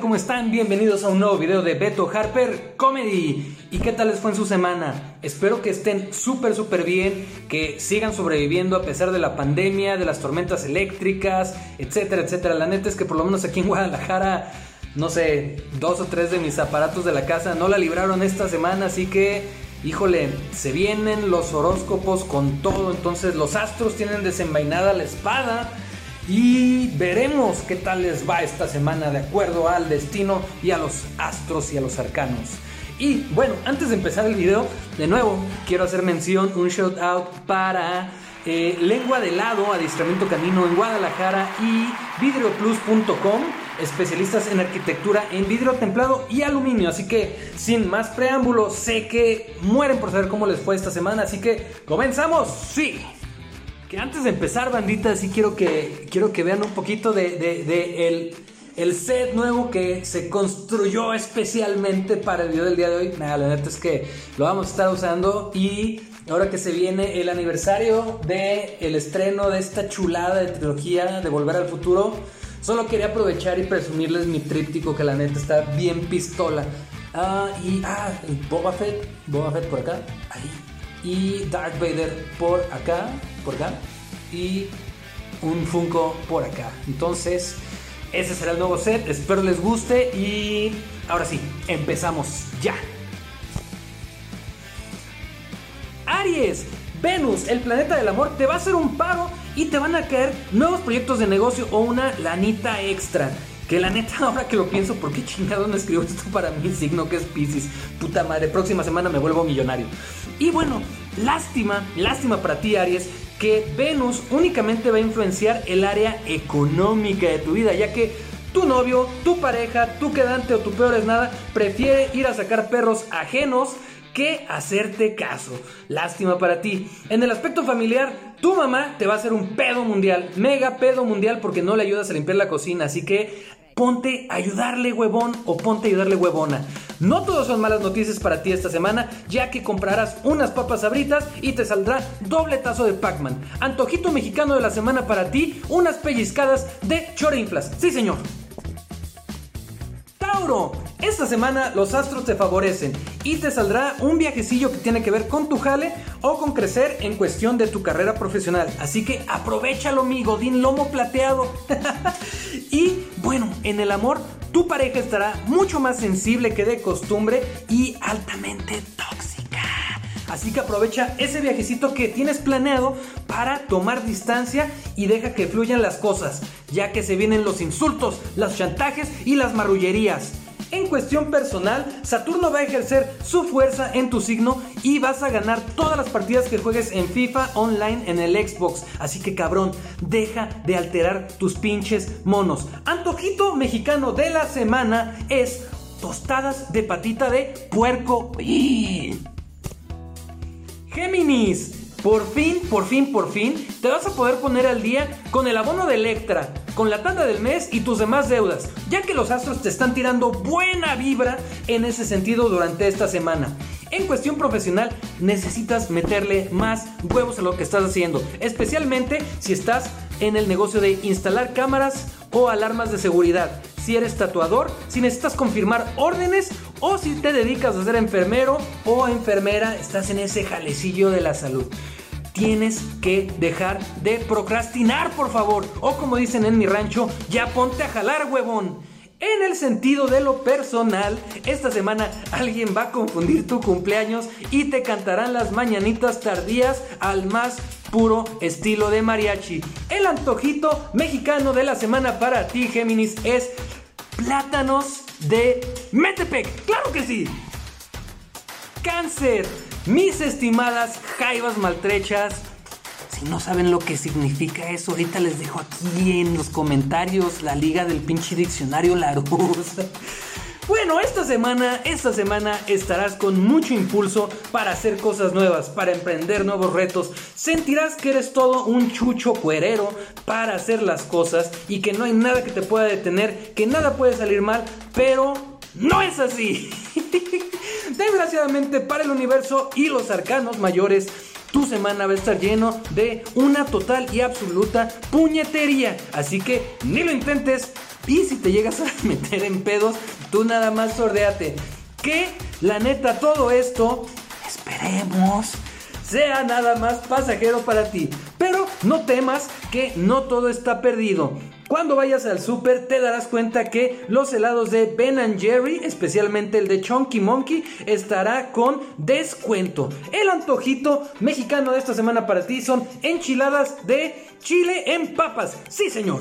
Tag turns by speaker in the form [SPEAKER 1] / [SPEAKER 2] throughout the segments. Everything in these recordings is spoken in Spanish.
[SPEAKER 1] ¿Cómo están? Bienvenidos a un nuevo video de Beto Harper Comedy. ¿Y qué tal les fue en su semana? Espero que estén súper, súper bien, que sigan sobreviviendo a pesar de la pandemia, de las tormentas eléctricas, etcétera, etcétera. La neta es que por lo menos aquí en Guadalajara, no sé, dos o tres de mis aparatos de la casa no la libraron esta semana, así que híjole, se vienen los horóscopos con todo, entonces los astros tienen desenvainada la espada y veremos qué tal les va esta semana de acuerdo al destino y a los astros y a los arcanos. Y bueno, antes de empezar el video, de nuevo quiero hacer mención, un shout out para eh, Lengua de Lado, Adiestramiento Canino en Guadalajara y vidrioplus.com, especialistas en arquitectura en vidrio templado y aluminio. Así que sin más preámbulos, sé que mueren por saber cómo les fue esta semana, así que comenzamos. Sí. Que antes de empezar, bandita, sí quiero que, quiero que vean un poquito de, el, el, set nuevo que se construyó especialmente para el video del día de hoy. Nada, la neta es que lo vamos a estar usando y ahora que se viene el aniversario del el estreno de esta chulada de trilogía de Volver al Futuro, solo quería aprovechar y presumirles mi tríptico que la neta está bien pistola. Ah, y ah, Boba Fett, Boba Fett por acá, ahí y Darth Vader por acá, por acá y un Funko por acá. Entonces, ese será el nuevo set. Espero les guste y ahora sí, empezamos ya. Aries, Venus, el planeta del amor, te va a hacer un paro y te van a caer nuevos proyectos de negocio o una lanita extra. Que la neta, ahora que lo pienso, ¿por qué chingado no escribo esto para mi signo que es Pisces? Puta madre, próxima semana me vuelvo millonario. Y bueno, lástima, lástima para ti, Aries, que Venus únicamente va a influenciar el área económica de tu vida, ya que tu novio, tu pareja, tu quedante o tu peor es nada, prefiere ir a sacar perros ajenos que hacerte caso. Lástima para ti. En el aspecto familiar, tu mamá te va a hacer un pedo mundial, mega pedo mundial porque no le ayudas a limpiar la cocina, así que ponte a ayudarle huevón o ponte a ayudarle huevona. No todos son malas noticias para ti esta semana, ya que comprarás unas papas sabritas y te saldrá doble tazo de Pac-Man. Antojito mexicano de la semana para ti, unas pellizcadas de chorinflas. Sí, señor. Tauro, esta semana los astros te favorecen y te saldrá un viajecillo que tiene que ver con tu jale o con crecer en cuestión de tu carrera profesional. Así que aprovechalo, mi godín lomo plateado. y bueno, en el amor, tu pareja estará mucho más sensible que de costumbre y altamente tóxica. Así que aprovecha ese viajecito que tienes planeado para tomar distancia y deja que fluyan las cosas, ya que se vienen los insultos, los chantajes y las marrullerías. En cuestión personal, Saturno va a ejercer su fuerza en tu signo y vas a ganar todas las partidas que juegues en FIFA online en el Xbox. Así que cabrón, deja de alterar tus pinches monos. Antojito mexicano de la semana es tostadas de patita de puerco. Géminis, por fin, por fin, por fin, te vas a poder poner al día con el abono de Electra, con la tanda del mes y tus demás deudas, ya que los astros te están tirando buena vibra en ese sentido durante esta semana. En cuestión profesional, necesitas meterle más huevos a lo que estás haciendo, especialmente si estás en el negocio de instalar cámaras o alarmas de seguridad. Si eres tatuador, si necesitas confirmar órdenes o si te dedicas a ser enfermero o enfermera, estás en ese jalecillo de la salud tienes que dejar de procrastinar, por favor. O como dicen en mi rancho, ya ponte a jalar, huevón. En el sentido de lo personal, esta semana alguien va a confundir tu cumpleaños y te cantarán las mañanitas tardías al más puro estilo de mariachi. El antojito mexicano de la semana para ti, Géminis, es plátanos de Metepec. ¡Claro que sí! Cáncer. Mis estimadas jaivas maltrechas, si no saben lo que significa eso, ahorita les dejo aquí en los comentarios la liga del pinche diccionario Larus. Bueno, esta semana, esta semana estarás con mucho impulso para hacer cosas nuevas, para emprender nuevos retos. Sentirás que eres todo un chucho cuerero para hacer las cosas y que no hay nada que te pueda detener, que nada puede salir mal, pero no es así. Desgraciadamente para el universo y los arcanos mayores, tu semana va a estar lleno de una total y absoluta puñetería. Así que ni lo intentes, Y si te llegas a meter en pedos, tú nada más sordeate. Que la neta, todo esto, esperemos, sea nada más pasajero para ti. Pero no temas que no todo está perdido. Cuando vayas al super te darás cuenta que los helados de Ben Jerry, especialmente el de Chunky Monkey, estará con descuento. El antojito mexicano de esta semana para ti son enchiladas de chile en papas. Sí, señor.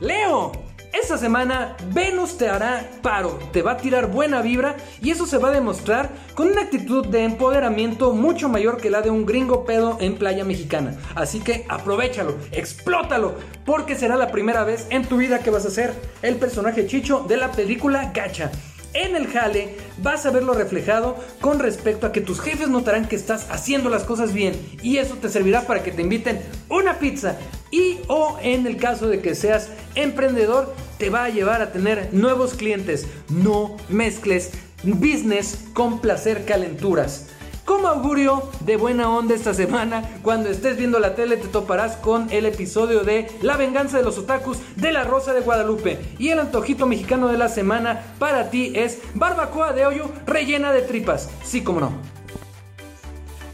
[SPEAKER 1] Leo, esta semana Venus te hará paro, te va a tirar buena vibra y eso se va a demostrar con una actitud de empoderamiento mucho mayor que la de un gringo pedo en playa mexicana. Así que aprovechalo, explótalo, porque será la primera vez en tu vida que vas a ser el personaje chicho de la película Gacha en el jale vas a verlo reflejado con respecto a que tus jefes notarán que estás haciendo las cosas bien y eso te servirá para que te inviten una pizza y o en el caso de que seas emprendedor te va a llevar a tener nuevos clientes. No mezcles business con placer calenturas. Como augurio de buena onda esta semana, cuando estés viendo la tele te toparás con el episodio de La venganza de los otakus de la Rosa de Guadalupe. Y el antojito mexicano de la semana para ti es barbacoa de hoyo rellena de tripas. Sí, como no.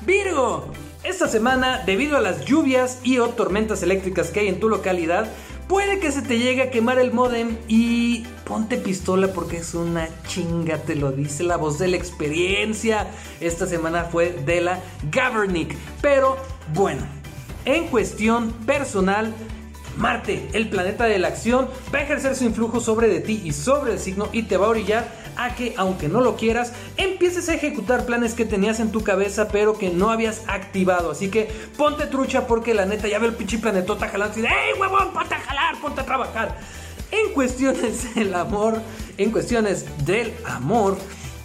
[SPEAKER 1] Virgo, esta semana, debido a las lluvias y o tormentas eléctricas que hay en tu localidad, Puede que se te llegue a quemar el modem y ponte pistola porque es una chinga, te lo dice la voz de la experiencia. Esta semana fue de la Gavernick. Pero bueno, en cuestión personal, Marte, el planeta de la acción, va a ejercer su influjo sobre de ti y sobre el signo y te va a orillar a que, aunque no lo quieras, empieces a ejecutar planes que tenías en tu cabeza pero que no habías activado. Así que ponte trucha porque la neta ya ve el pinche planetota jalando y dice, ¡Ey, huevón, ponte a jalar, ponte a trabajar! En cuestiones del amor, en cuestiones del amor,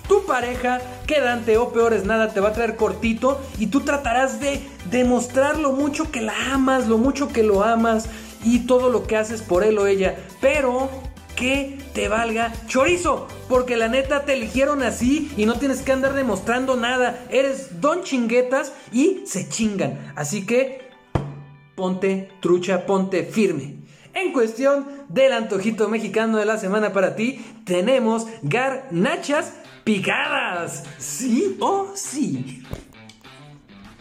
[SPEAKER 1] tu pareja, quedante o peor es nada, te va a traer cortito y tú tratarás de demostrar lo mucho que la amas, lo mucho que lo amas y todo lo que haces por él o ella. Pero que te valga chorizo. Porque la neta te eligieron así y no tienes que andar demostrando nada. Eres don chinguetas y se chingan. Así que ponte trucha, ponte firme. En cuestión del antojito mexicano de la semana para ti, tenemos garnachas picadas. ¿Sí o sí?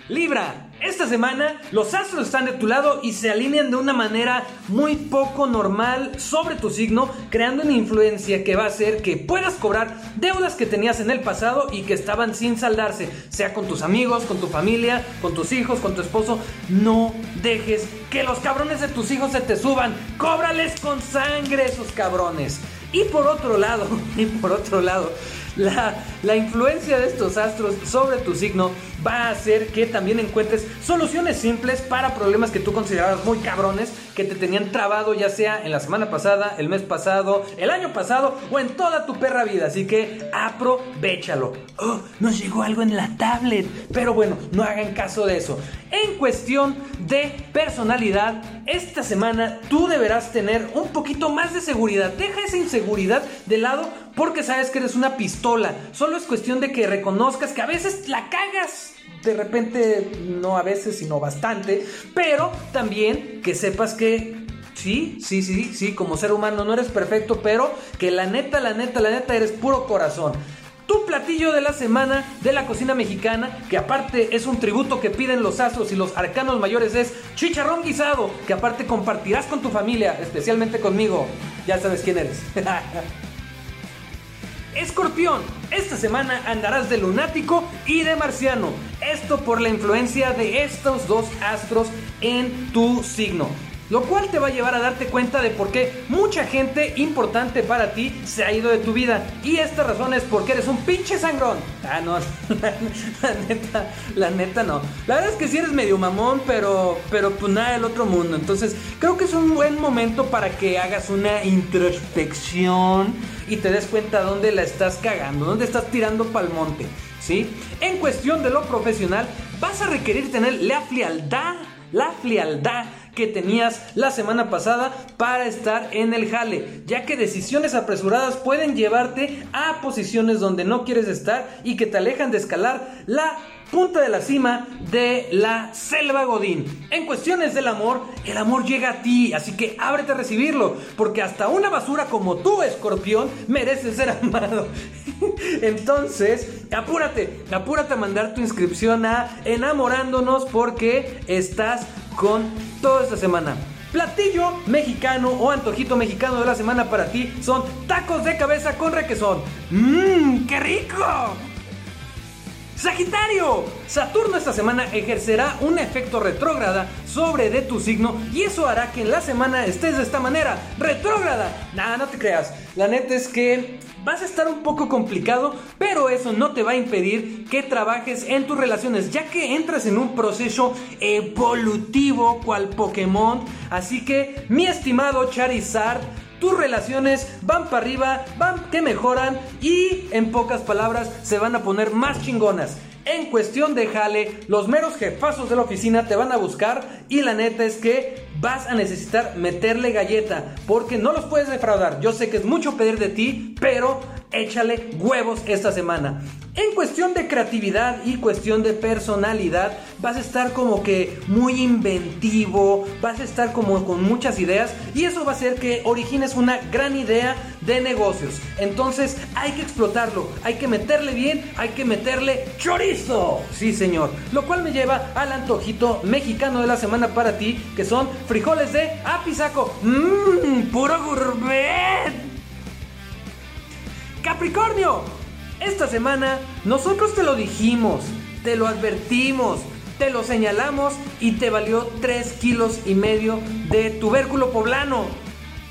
[SPEAKER 1] Libra, esta semana los astros están de tu lado y se alinean de una manera muy poco normal sobre tu signo, creando una influencia que va a hacer que puedas cobrar deudas que tenías en el pasado y que estaban sin saldarse, sea con tus amigos, con tu familia, con tus hijos, con tu esposo. No dejes que los cabrones de tus hijos se te suban. Cóbrales con sangre esos cabrones. Y por otro lado, y por otro lado, la, la influencia de estos astros sobre tu signo va a hacer que también encuentres soluciones simples para problemas que tú considerabas muy cabrones, que te tenían trabado ya sea en la semana pasada, el mes pasado, el año pasado o en toda tu perra vida. Así que aprovechalo. Oh, nos llegó algo en la tablet. Pero bueno, no hagan caso de eso. En cuestión de personalidad, esta semana tú deberás tener un poquito más de seguridad. Deja esa inseguridad de lado porque sabes que eres una pistola. Solo es cuestión de que reconozcas que a veces la cagas de repente, no a veces, sino bastante, pero también que sepas que sí, sí, sí, sí, como ser humano no eres perfecto, pero que la neta, la neta, la neta eres puro corazón. Tu platillo de la semana de la cocina mexicana, que aparte es un tributo que piden los astros y los arcanos mayores, es chicharrón guisado, que aparte compartirás con tu familia, especialmente conmigo. Ya sabes quién eres. Escorpión, esta semana andarás de lunático y de marciano. Esto por la influencia de estos dos astros en tu signo. Lo cual te va a llevar a darte cuenta de por qué mucha gente importante para ti se ha ido de tu vida. Y esta razón es porque eres un pinche sangrón. Ah, no, la, neta, la neta no. La verdad es que sí eres medio mamón, pero, pero pues nada del otro mundo. Entonces creo que es un buen momento para que hagas una introspección y te des cuenta dónde la estás cagando, dónde estás tirando pa'l monte. ¿Sí? En cuestión de lo profesional, vas a requerir tener la frialdad, la frialdad que tenías la semana pasada para estar en el jale, ya que decisiones apresuradas pueden llevarte a posiciones donde no quieres estar y que te alejan de escalar la punta de la cima de la selva Godín. En cuestiones del amor, el amor llega a ti, así que ábrete a recibirlo, porque hasta una basura como tú, escorpión, merece ser amado. Entonces, apúrate, apúrate a mandar tu inscripción a enamorándonos porque estás con toda esta semana. Platillo mexicano o antojito mexicano de la semana para ti son tacos de cabeza con requesón. ¡Mmm, qué rico! Sagitario, Saturno esta semana ejercerá un efecto retrógrada sobre de tu signo y eso hará que en la semana estés de esta manera, retrógrada. Nada, no te creas. La neta es que vas a estar un poco complicado, pero eso no te va a impedir que trabajes en tus relaciones, ya que entras en un proceso evolutivo cual Pokémon. Así que, mi estimado Charizard, tus relaciones van para arriba, van que mejoran y en pocas palabras se van a poner más chingonas. En cuestión de jale, los meros jefazos de la oficina te van a buscar y la neta es que vas a necesitar meterle galleta porque no los puedes defraudar. Yo sé que es mucho pedir de ti, pero échale huevos esta semana. En cuestión de creatividad y cuestión de personalidad, vas a estar como que muy inventivo, vas a estar como con muchas ideas y eso va a hacer que origines una gran idea de negocios. Entonces hay que explotarlo, hay que meterle bien, hay que meterle chorizo. Sí, señor. Lo cual me lleva al antojito mexicano de la semana para ti, que son frijoles de apisaco. Mmm, puro gourmet. Capricornio, esta semana nosotros te lo dijimos, te lo advertimos, te lo señalamos y te valió 3 kilos y medio de tubérculo poblano.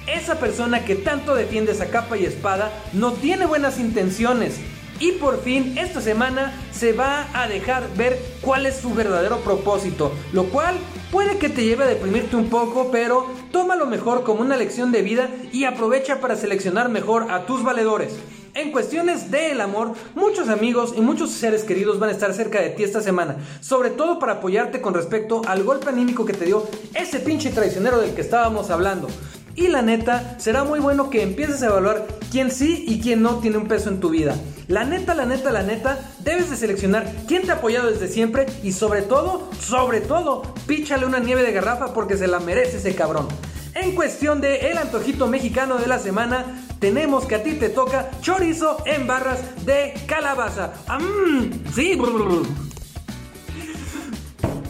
[SPEAKER 1] Esa persona que tanto defiendes a capa y espada no tiene buenas intenciones. Y por fin esta semana se va a dejar ver cuál es su verdadero propósito, lo cual puede que te lleve a deprimirte un poco, pero tómalo mejor como una lección de vida y aprovecha para seleccionar mejor a tus valedores. En cuestiones del amor, muchos amigos y muchos seres queridos van a estar cerca de ti esta semana, sobre todo para apoyarte con respecto al golpe anímico que te dio ese pinche traicionero del que estábamos hablando. Y la neta, será muy bueno que empieces a evaluar quién sí y quién no tiene un peso en tu vida. La neta, la neta, la neta, debes de seleccionar quién te ha apoyado desde siempre y sobre todo, sobre todo, píchale una nieve de garrafa porque se la merece ese cabrón. En cuestión de el antojito mexicano de la semana, tenemos que a ti te toca chorizo en barras de calabaza. ¡Mmm! Sí.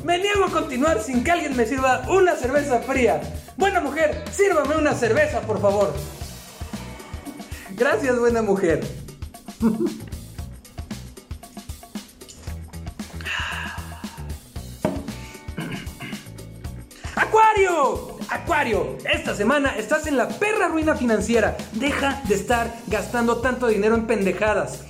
[SPEAKER 1] Me niego a continuar sin que alguien me sirva una cerveza fría. Buena mujer, sírvame una cerveza, por favor. Gracias, buena mujer. ¡Acuario! Acuario, esta semana estás en la perra ruina financiera. Deja de estar gastando tanto dinero en pendejadas.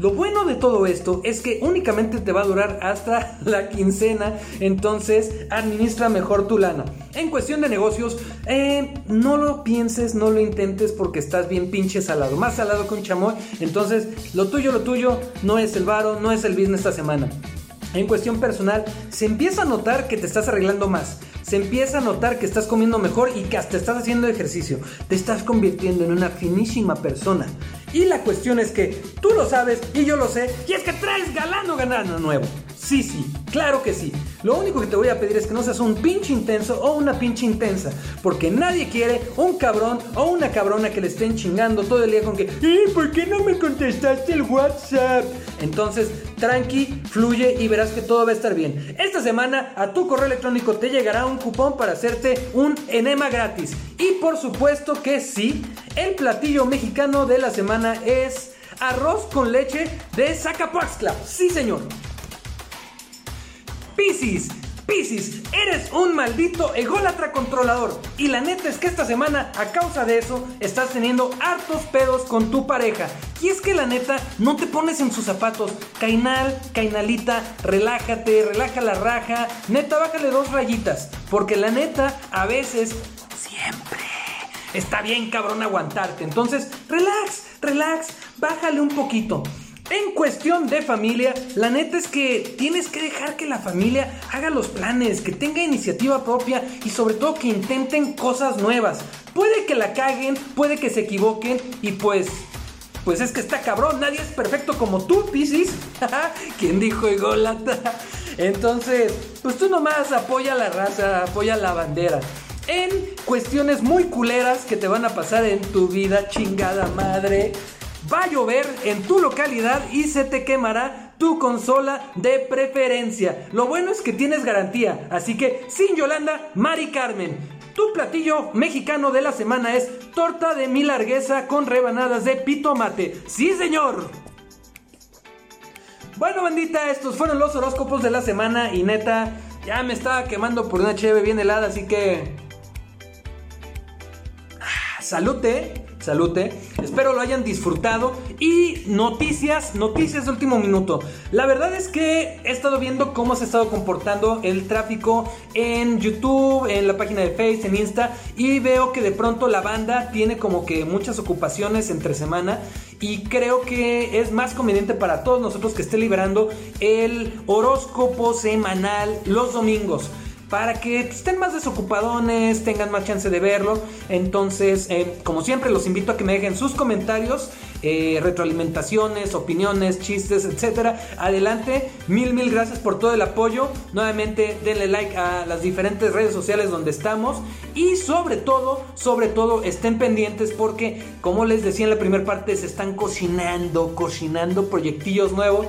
[SPEAKER 1] Lo bueno de todo esto es que únicamente te va a durar hasta la quincena, entonces administra mejor tu lana. En cuestión de negocios, eh, no lo pienses, no lo intentes porque estás bien pinche salado, más salado que un chamoy. Entonces, lo tuyo, lo tuyo no es el varo, no es el business esta semana. En cuestión personal, se empieza a notar que te estás arreglando más se empieza a notar que estás comiendo mejor y que hasta estás haciendo ejercicio. Te estás convirtiendo en una finísima persona. Y la cuestión es que tú lo sabes y yo lo sé, y es que traes galán o ganano nuevo. Sí, sí, claro que sí. Lo único que te voy a pedir es que no seas un pinche intenso o una pinche intensa. Porque nadie quiere un cabrón o una cabrona que le estén chingando todo el día con que, ¿y por qué no me contestaste el WhatsApp? Entonces, tranqui, fluye y verás que todo va a estar bien. Esta semana a tu correo electrónico te llegará un cupón para hacerte un enema gratis. Y por supuesto que sí, el platillo mexicano de la semana es arroz con leche de Zacapuaxtla. Sí, señor. Piscis, Piscis, eres un maldito ególatra controlador. Y la neta es que esta semana, a causa de eso, estás teniendo hartos pedos con tu pareja. Y es que la neta, no te pones en sus zapatos. Cainal, cainalita, relájate, relaja la raja. Neta, bájale dos rayitas. Porque la neta, a veces, siempre. Está bien cabrón aguantarte. Entonces, relax, relax, bájale un poquito. En cuestión de familia, la neta es que tienes que dejar que la familia haga los planes, que tenga iniciativa propia y sobre todo que intenten cosas nuevas. Puede que la caguen, puede que se equivoquen y pues Pues es que está cabrón, nadie es perfecto como tú, Piscis. ¿Quién dijo ególatra? Entonces, pues tú nomás apoya la raza, apoya la bandera. En cuestiones muy culeras que te van a pasar en tu vida, chingada madre. Va a llover en tu localidad y se te quemará tu consola de preferencia. Lo bueno es que tienes garantía, así que sin Yolanda, Mari Carmen. Tu platillo mexicano de la semana es torta de mi largueza con rebanadas de pitomate. Sí, señor. Bueno, bandita, estos fueron los horóscopos de la semana y neta, ya me estaba quemando por una cheve bien helada, así que... Ah, salute, salute. Espero lo hayan disfrutado. Y noticias, noticias de último minuto. La verdad es que he estado viendo cómo se ha estado comportando el tráfico en YouTube, en la página de Facebook, en Insta. Y veo que de pronto la banda tiene como que muchas ocupaciones entre semana. Y creo que es más conveniente para todos nosotros que esté liberando el horóscopo semanal los domingos para que estén más desocupadones, tengan más chance de verlo. Entonces, eh, como siempre, los invito a que me dejen sus comentarios, eh, retroalimentaciones, opiniones, chistes, etcétera. Adelante, mil, mil gracias por todo el apoyo. Nuevamente, denle like a las diferentes redes sociales donde estamos. Y sobre todo, sobre todo, estén pendientes porque, como les decía en la primera parte, se están cocinando, cocinando proyectillos nuevos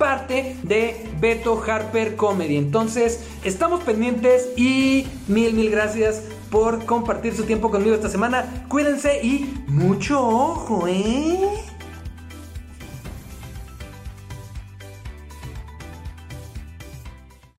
[SPEAKER 1] parte de Beto Harper Comedy. Entonces, estamos pendientes y mil, mil gracias por compartir su tiempo conmigo esta semana. Cuídense y mucho ojo, ¿eh?